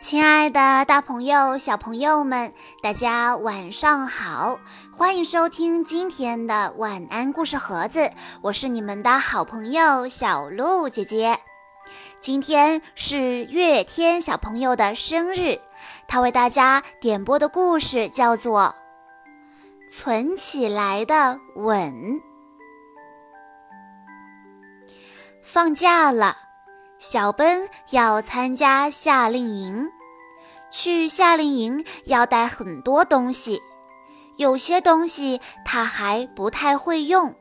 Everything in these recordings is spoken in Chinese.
亲爱的，大朋友、小朋友们，大家晚上好！欢迎收听今天的晚安故事盒子，我是你们的好朋友小鹿姐姐。今天是月天小朋友的生日，他为大家点播的故事叫做《存起来的吻》。放假了。小奔要参加夏令营，去夏令营要带很多东西，有些东西他还不太会用。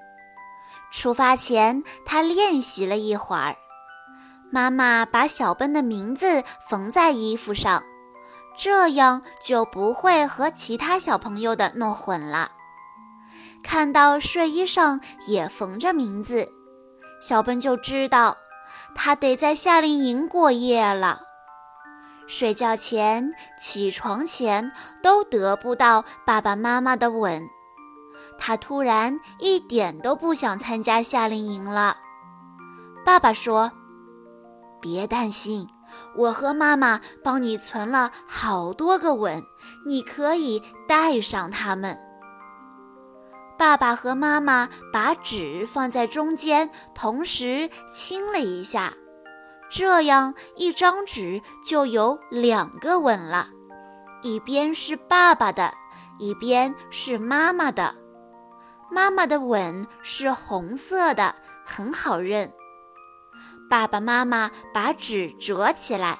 出发前，他练习了一会儿。妈妈把小奔的名字缝在衣服上，这样就不会和其他小朋友的弄混了。看到睡衣上也缝着名字，小奔就知道。他得在夏令营过夜了，睡觉前、起床前都得不到爸爸妈妈的吻，他突然一点都不想参加夏令营了。爸爸说：“别担心，我和妈妈帮你存了好多个吻，你可以带上它们。”爸爸和妈妈把纸放在中间，同时亲了一下，这样一张纸就有两个吻了，一边是爸爸的，一边是妈妈的。妈妈的吻是红色的，很好认。爸爸妈妈把纸折起来，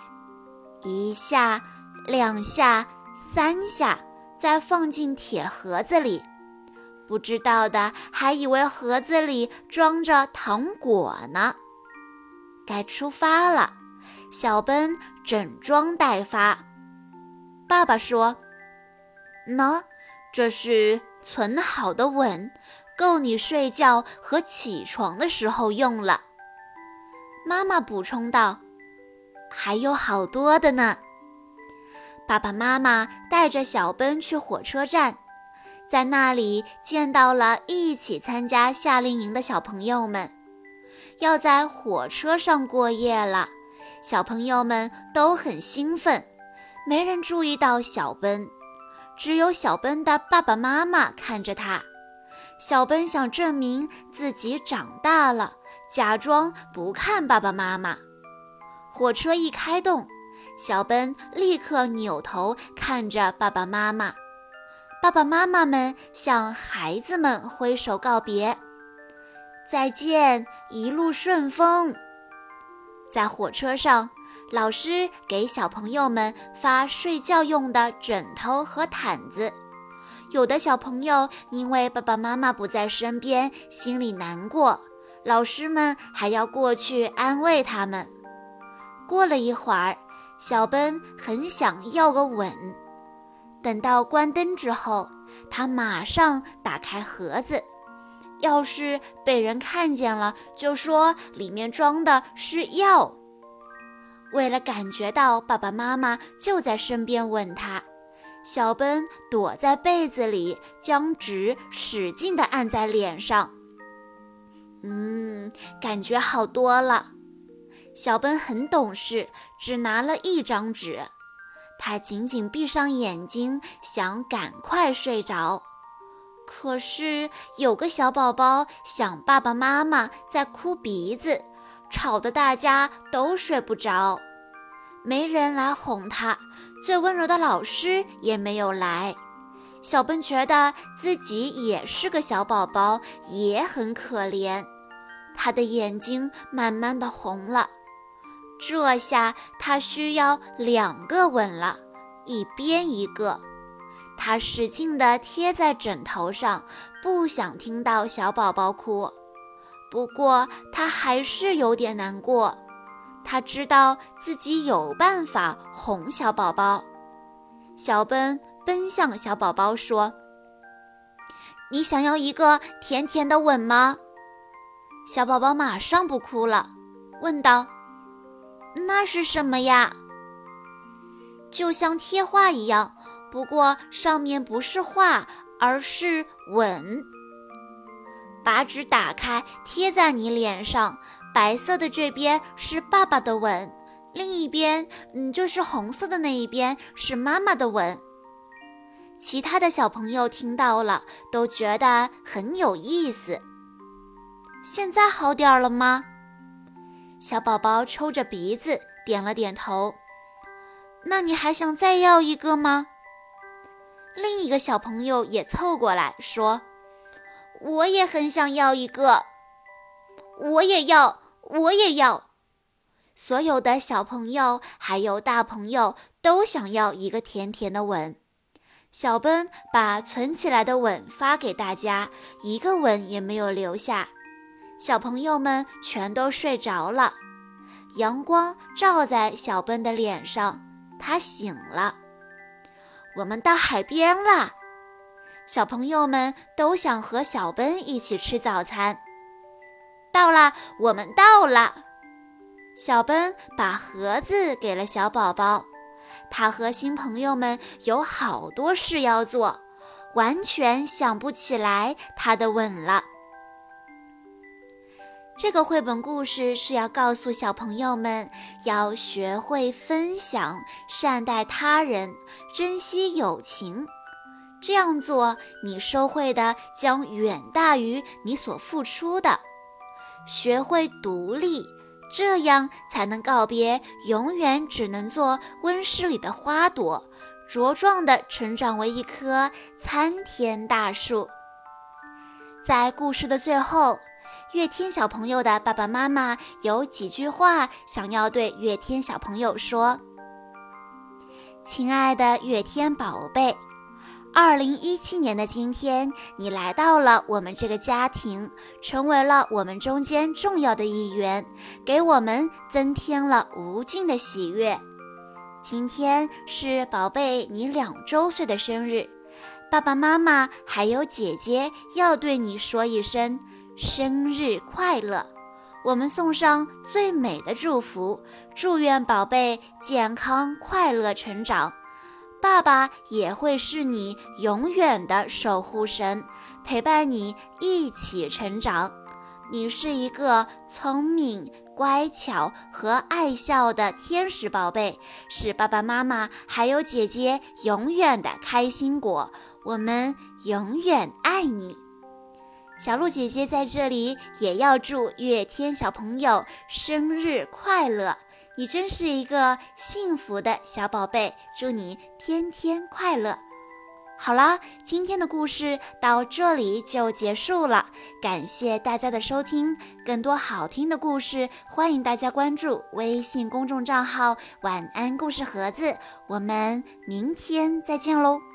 一下、两下、三下，再放进铁盒子里。不知道的还以为盒子里装着糖果呢。该出发了，小奔整装待发。爸爸说：“喏，这是存好的吻，够你睡觉和起床的时候用了。”妈妈补充道：“还有好多的呢。”爸爸妈妈带着小奔去火车站。在那里见到了一起参加夏令营的小朋友们，要在火车上过夜了。小朋友们都很兴奋，没人注意到小奔，只有小奔的爸爸妈妈看着他。小奔想证明自己长大了，假装不看爸爸妈妈。火车一开动，小奔立刻扭头看着爸爸妈妈。爸爸妈妈们向孩子们挥手告别，再见，一路顺风。在火车上，老师给小朋友们发睡觉用的枕头和毯子。有的小朋友因为爸爸妈妈不在身边，心里难过，老师们还要过去安慰他们。过了一会儿，小奔很想要个吻。等到关灯之后，他马上打开盒子。要是被人看见了，就说里面装的是药。为了感觉到爸爸妈妈就在身边问他，小奔躲在被子里，将纸使劲地按在脸上。嗯，感觉好多了。小奔很懂事，只拿了一张纸。他紧紧闭上眼睛，想赶快睡着。可是有个小宝宝想爸爸妈妈在哭鼻子，吵得大家都睡不着。没人来哄他，最温柔的老师也没有来。小笨觉得自己也是个小宝宝，也很可怜。他的眼睛慢慢的红了。这下他需要两个吻了，一边一个。他使劲地贴在枕头上，不想听到小宝宝哭。不过他还是有点难过。他知道自己有办法哄小宝宝。小奔奔向小宝宝说：“你想要一个甜甜的吻吗？”小宝宝马上不哭了，问道。那是什么呀？就像贴画一样，不过上面不是画，而是吻。把纸打开，贴在你脸上，白色的这边是爸爸的吻，另一边，嗯，就是红色的那一边是妈妈的吻。其他的小朋友听到了，都觉得很有意思。现在好点了吗？小宝宝抽着鼻子点了点头。那你还想再要一个吗？另一个小朋友也凑过来说：“我也很想要一个，我也要，我也要。”所有的小朋友还有大朋友都想要一个甜甜的吻。小奔把存起来的吻发给大家，一个吻也没有留下。小朋友们全都睡着了，阳光照在小奔的脸上，他醒了。我们到海边了！小朋友们都想和小奔一起吃早餐。到了，我们到了。小奔把盒子给了小宝宝，他和新朋友们有好多事要做，完全想不起来他的吻了。这个绘本故事是要告诉小朋友们，要学会分享、善待他人、珍惜友情。这样做，你收获的将远大于你所付出的。学会独立。这样才能告别永远只能做温室里的花朵，茁壮地成长为一棵参天大树。在故事的最后，月天小朋友的爸爸妈妈有几句话想要对月天小朋友说：“亲爱的月天宝贝。”二零一七年的今天，你来到了我们这个家庭，成为了我们中间重要的一员，给我们增添了无尽的喜悦。今天是宝贝你两周岁的生日，爸爸妈妈还有姐姐要对你说一声生日快乐。我们送上最美的祝福，祝愿宝贝健康快乐成长。爸爸也会是你永远的守护神，陪伴你一起成长。你是一个聪明、乖巧和爱笑的天使宝贝，是爸爸妈妈还有姐姐永远的开心果。我们永远爱你，小鹿姐姐在这里也要祝月天小朋友生日快乐。你真是一个幸福的小宝贝，祝你天天快乐。好啦，今天的故事到这里就结束了，感谢大家的收听。更多好听的故事，欢迎大家关注微信公众账号“晚安故事盒子”。我们明天再见喽。